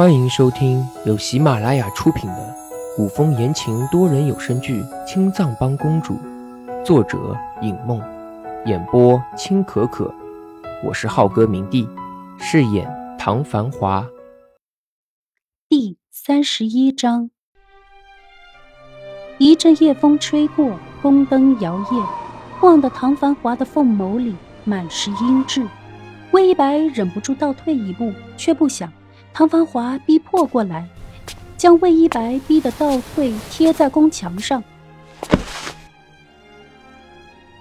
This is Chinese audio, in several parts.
欢迎收听由喜马拉雅出品的古风言情多人有声剧《青藏帮公主》，作者尹梦，演播青可可。我是浩哥明帝，饰演唐繁华。第三十一章，一阵夜风吹过，宫灯摇曳，晃得唐繁华的凤眸里满是阴鸷。魏一白忍不住倒退一步，却不想。唐繁华逼迫过来，将魏一白逼得倒退，贴在宫墙上。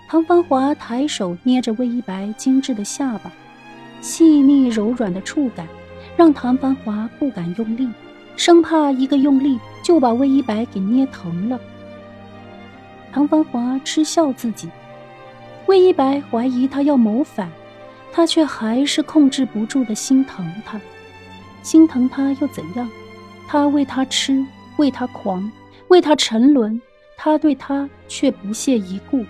唐繁华抬手捏着魏一白精致的下巴，细腻柔软的触感让唐繁华不敢用力，生怕一个用力就把魏一白给捏疼了。唐繁华嗤笑自己，魏一白怀疑他要谋反，他却还是控制不住的心疼他。心疼他又怎样？他为他痴，为他狂，为他沉沦，他对他却不屑一顾。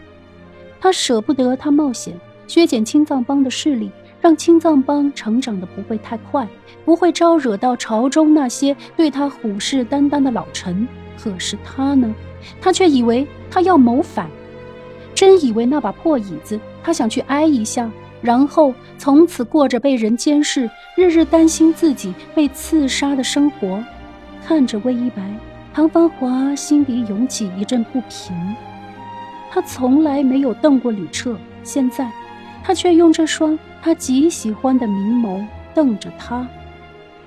他舍不得他冒险削减青藏帮的势力，让青藏帮成长的不会太快，不会招惹到朝中那些对他虎视眈眈的老臣。可是他呢？他却以为他要谋反，真以为那把破椅子，他想去挨一下。然后从此过着被人监视、日日担心自己被刺杀的生活。看着魏一白，唐芳华心底涌起一阵不平。他从来没有瞪过吕彻，现在他却用这双他极喜欢的明眸瞪着他，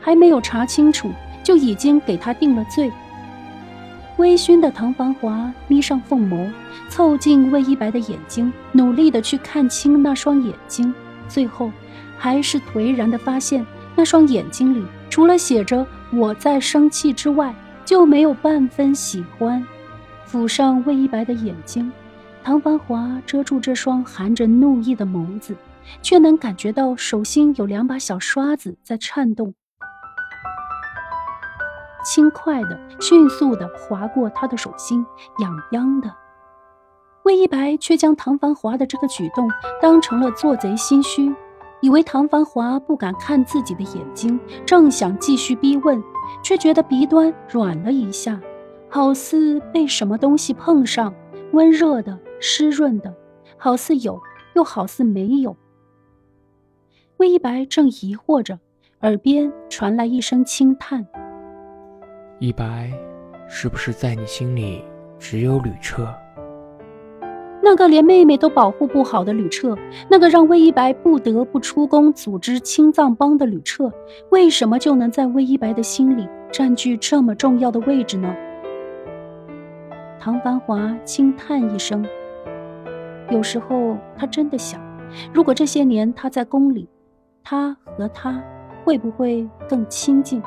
还没有查清楚，就已经给他定了罪。微醺的唐繁华眯上凤眸，凑近魏一白的眼睛，努力的去看清那双眼睛，最后还是颓然的发现，那双眼睛里除了写着“我在生气”之外，就没有半分喜欢。抚上魏一白的眼睛，唐繁华遮住这双含着怒意的眸子，却能感觉到手心有两把小刷子在颤动。轻快的、迅速的划过他的手心，痒痒的。魏一白却将唐繁华的这个举动当成了做贼心虚，以为唐繁华不敢看自己的眼睛，正想继续逼问，却觉得鼻端软了一下，好似被什么东西碰上，温热的、湿润的，好似有，又好似没有。魏一白正疑惑着，耳边传来一声轻叹。一白，是不是在你心里只有吕彻？那个连妹妹都保护不好的吕彻，那个让魏一白不得不出宫组织青藏帮的吕彻，为什么就能在魏一白的心里占据这么重要的位置呢？唐繁华轻叹一声，有时候他真的想，如果这些年他在宫里，他和他会不会更亲近？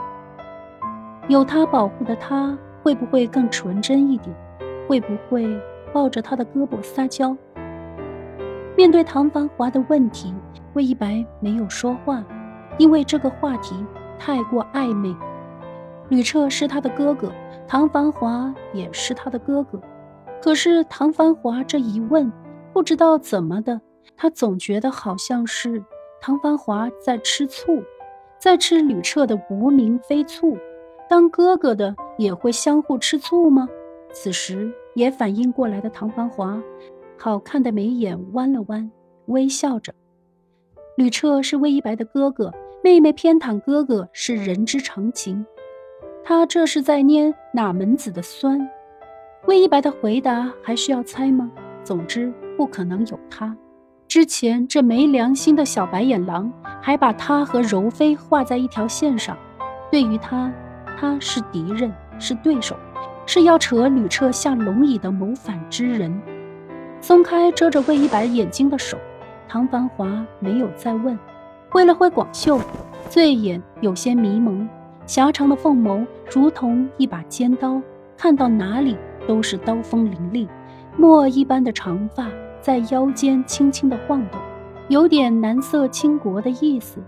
有他保护的他，会不会更纯真一点？会不会抱着他的胳膊撒娇？面对唐繁华的问题，魏一白没有说话，因为这个话题太过暧昧。吕彻是他的哥哥，唐繁华也是他的哥哥。可是唐繁华这一问，不知道怎么的，他总觉得好像是唐繁华在吃醋，在吃吕彻的无名飞醋。当哥哥的也会相互吃醋吗？此时也反应过来的唐繁华，好看的眉眼弯了弯，微笑着。吕彻是魏一白的哥哥，妹妹偏袒哥哥是人之常情。他这是在捏哪门子的酸？魏一白的回答还需要猜吗？总之不可能有他。之前这没良心的小白眼狼，还把他和柔妃画在一条线上，对于他。他是敌人，是对手，是要扯吕彻下龙椅的谋反之人。松开遮着魏一白眼睛的手，唐繁华没有再问，挥了挥广袖，醉眼有些迷蒙，狭长的凤眸如同一把尖刀，看到哪里都是刀锋凌厉。墨一般的长发在腰间轻轻的晃动，有点蓝色倾国的意思。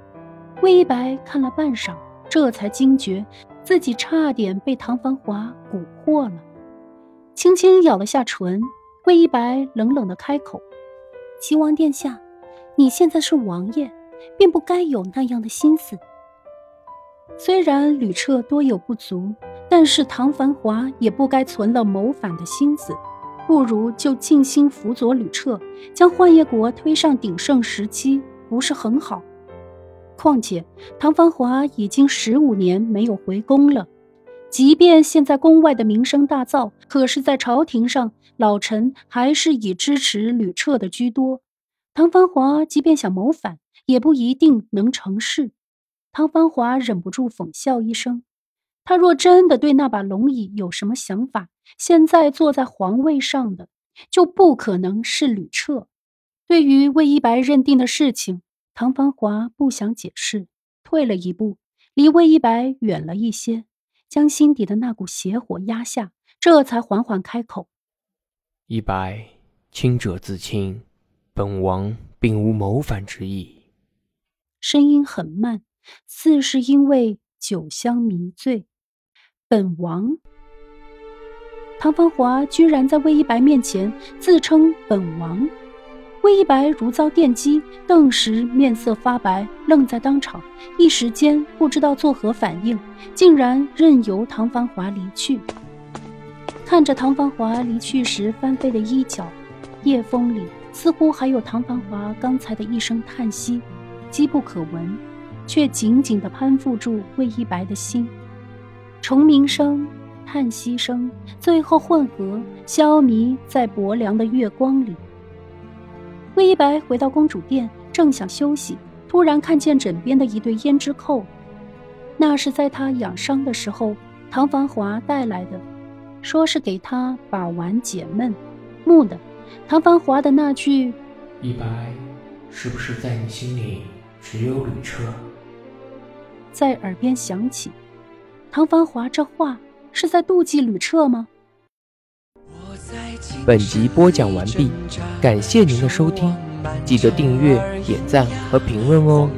魏一白看了半晌，这才惊觉。自己差点被唐繁华蛊惑了，轻轻咬了下唇，魏一白冷冷的开口：“齐王殿下，你现在是王爷，并不该有那样的心思。”虽然吕彻多有不足，但是唐繁华也不该存了谋反的心思，不如就尽心辅佐吕彻，将幻夜国推上鼎盛时期，不是很好？况且唐繁华已经十五年没有回宫了，即便现在宫外的名声大噪，可是，在朝廷上，老臣还是以支持吕彻的居多。唐繁华即便想谋反，也不一定能成事。唐繁华忍不住讽笑一声：“他若真的对那把龙椅有什么想法，现在坐在皇位上的就不可能是吕彻。对于魏一白认定的事情，唐繁华不想解释，退了一步，离魏一白远了一些，将心底的那股邪火压下，这才缓缓开口：“一白，清者自清，本王并无谋反之意。”声音很慢。似是因为酒香迷醉，本王唐繁华居然在魏一白面前自称本王，魏一白如遭电击，顿时面色发白，愣在当场，一时间不知道作何反应，竟然任由唐繁华离去。看着唐繁华离去时翻飞的衣角，夜风里似乎还有唐繁华刚才的一声叹息，机不可闻。却紧紧地攀附住魏一白的心，虫鸣声、叹息声，最后混合消弭在薄凉的月光里。魏一白回到公主殿，正想休息，突然看见枕边的一对胭脂扣，那是在他养伤的时候唐繁华带来的，说是给他把玩解闷。木的，唐繁华的那句“一白，是不是在你心里只有吕彻？”在耳边响起，唐繁华这话是在妒忌吕彻吗？本集播讲完毕，感谢您的收听，记得订阅、点赞和评论哦。